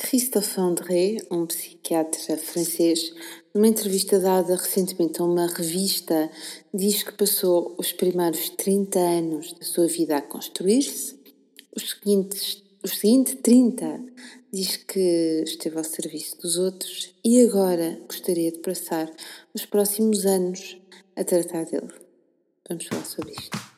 Christophe André, um psiquiatra francês, numa entrevista dada recentemente a uma revista, diz que passou os primeiros 30 anos da sua vida a construir-se, os seguintes, os seguintes 30 diz que esteve ao serviço dos outros e agora gostaria de passar os próximos anos a tratar dele. Vamos falar sobre isto.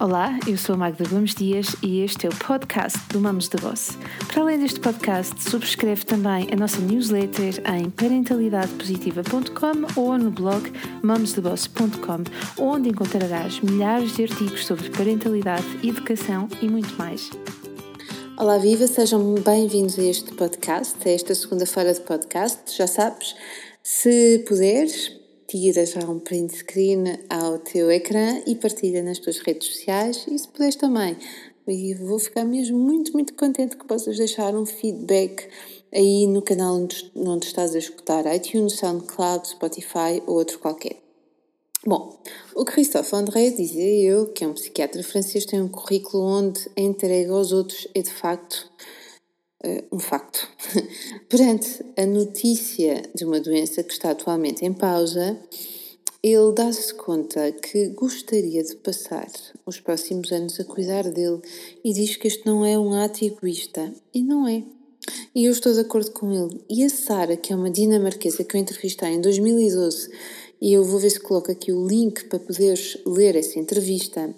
Olá, eu sou a Magda Gomes Dias e este é o podcast do Mamos de Boss. Para além deste podcast, subscreve também a nossa newsletter em parentalidadepositiva.com ou no blog mamosdeboss.com, onde encontrarás milhares de artigos sobre parentalidade, educação e muito mais. Olá, viva! Sejam bem-vindos a este podcast, a esta segunda-feira de podcast. Já sabes, se puderes, tira já um print screen ao teu ecrã e partilha nas tuas redes sociais e se puderes também. E vou ficar mesmo muito, muito contente que possas deixar um feedback aí no canal onde, onde estás a escutar, iTunes, SoundCloud, Spotify ou outro qualquer. Bom, o Christophe André, dizia eu, que é um psiquiatra francês, tem um currículo onde a entrega aos outros é de facto uh, um facto. Perante a notícia de uma doença que está atualmente em pausa, ele dá-se conta que gostaria de passar os próximos anos a cuidar dele e diz que este não é um ato egoísta. E não é. E eu estou de acordo com ele. E a Sara, que é uma dinamarquesa que eu entrevistei em 2012, e eu vou ver se coloco aqui o link para poderes ler essa entrevista,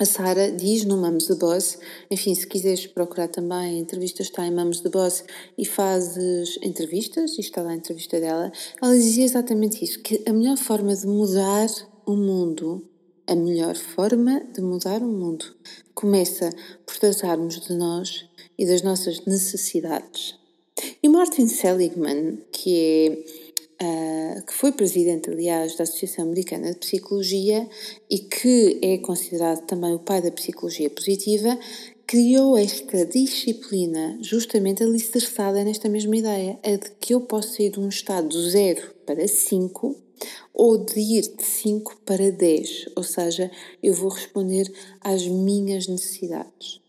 a Sara diz no Mamos the Boss, enfim, se quiseres procurar também, a entrevista está em Mamos the Boss e fazes entrevistas, e está lá a entrevista dela, ela dizia exatamente isso, que a melhor forma de mudar o mundo, a melhor forma de mudar o mundo, começa por tratarmos de nós e das nossas necessidades. E Martin Seligman, que é uh, que foi presidente, aliás, da Associação Americana de Psicologia e que é considerado também o pai da psicologia positiva, criou esta disciplina justamente alicerçada nesta mesma ideia, a de que eu posso ir de um estado 0 para 5 ou de ir de 5 para 10, ou seja, eu vou responder às minhas necessidades.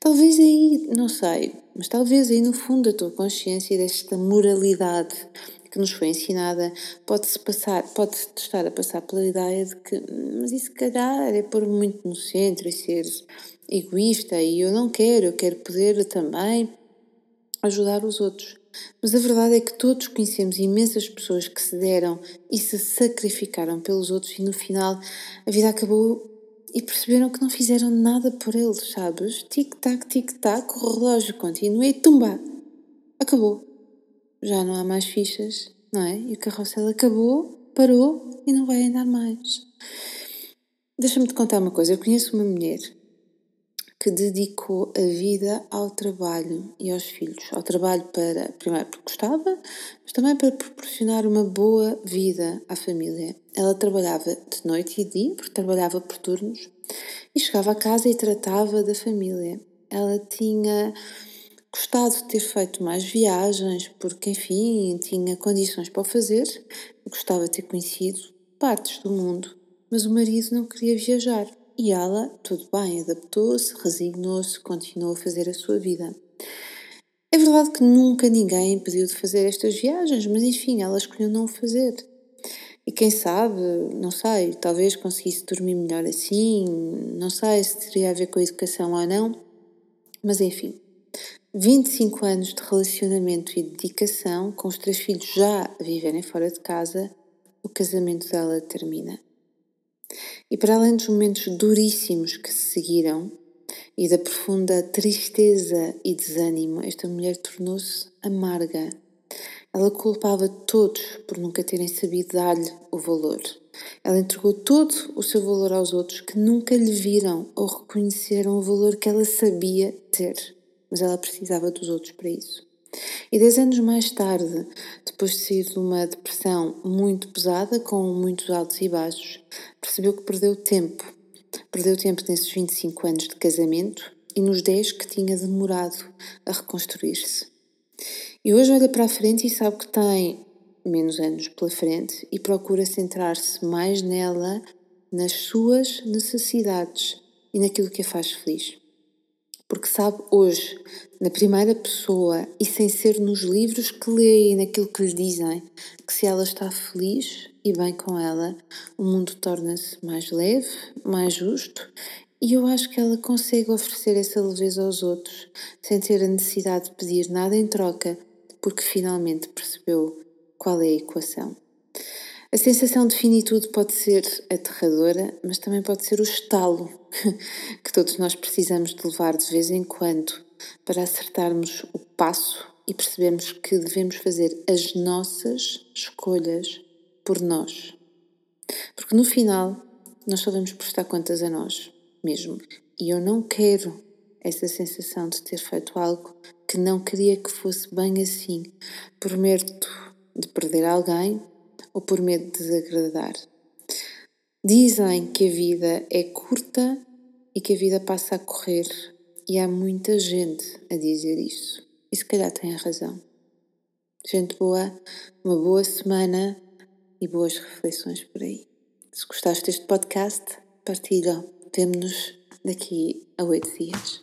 Talvez aí, não sei, mas talvez aí no fundo da tua consciência desta moralidade que nos foi ensinada pode-se passar, pode estar a passar pela ideia de que, mas isso calhar é pôr muito no centro e ser egoísta e eu não quero, eu quero poder também ajudar os outros. Mas a verdade é que todos conhecemos imensas pessoas que se deram e se sacrificaram pelos outros e no final a vida acabou e perceberam que não fizeram nada por eles, sabes? Tic-tac, tic-tac, o relógio continua e tumba! Acabou já não há mais fichas, não é? E o carrossel acabou, parou e não vai andar mais. Deixa-me te contar uma coisa. Eu conheço uma mulher que dedicou a vida ao trabalho e aos filhos. Ao trabalho para, primeiro porque gostava, mas também para proporcionar uma boa vida à família. Ela trabalhava de noite e dia, porque trabalhava por turnos, e chegava a casa e tratava da família. Ela tinha gostado de ter feito mais viagens, porque, enfim, tinha condições para o fazer, gostava de ter conhecido partes do mundo, mas o marido não queria viajar. E ela, tudo bem, adaptou-se, resignou-se, continuou a fazer a sua vida. É verdade que nunca ninguém impediu de fazer estas viagens, mas enfim, ela escolheu não o fazer. E quem sabe, não sei, talvez conseguisse dormir melhor assim, não sei se teria a ver com a educação ou não, mas enfim, 25 anos de relacionamento e dedicação, com os três filhos já a viverem fora de casa, o casamento dela termina. E para além dos momentos duríssimos que se seguiram e da profunda tristeza e desânimo, esta mulher tornou-se amarga. Ela culpava todos por nunca terem sabido dar-lhe o valor. Ela entregou todo o seu valor aos outros que nunca lhe viram ou reconheceram o valor que ela sabia ter mas ela precisava dos outros para isso. E dez anos mais tarde, depois de sair de uma depressão muito pesada, com muitos altos e baixos, percebeu que perdeu tempo. Perdeu tempo nesses 25 anos de casamento e nos 10 que tinha demorado a reconstruir-se. E hoje olha para a frente e sabe que tem menos anos pela frente e procura centrar-se mais nela, nas suas necessidades e naquilo que a faz feliz. Porque sabe hoje, na primeira pessoa e sem ser nos livros que lê e naquilo que lhe dizem, que se ela está feliz e bem com ela, o mundo torna-se mais leve, mais justo e eu acho que ela consegue oferecer essa leveza aos outros, sem ter a necessidade de pedir nada em troca, porque finalmente percebeu qual é a equação. A sensação de finitude pode ser aterradora, mas também pode ser o estalo que todos nós precisamos de levar de vez em quando para acertarmos o passo e percebermos que devemos fazer as nossas escolhas por nós. Porque no final, nós só vamos prestar contas a nós mesmo. E eu não quero essa sensação de ter feito algo que não queria que fosse bem assim, por medo de perder alguém ou por medo de desagradar. Dizem que a vida é curta e que a vida passa a correr, e há muita gente a dizer isso. E se calhar tem razão. Gente boa, uma boa semana e boas reflexões por aí. Se gostaste deste podcast, partilha. Vemo-nos daqui a oito dias.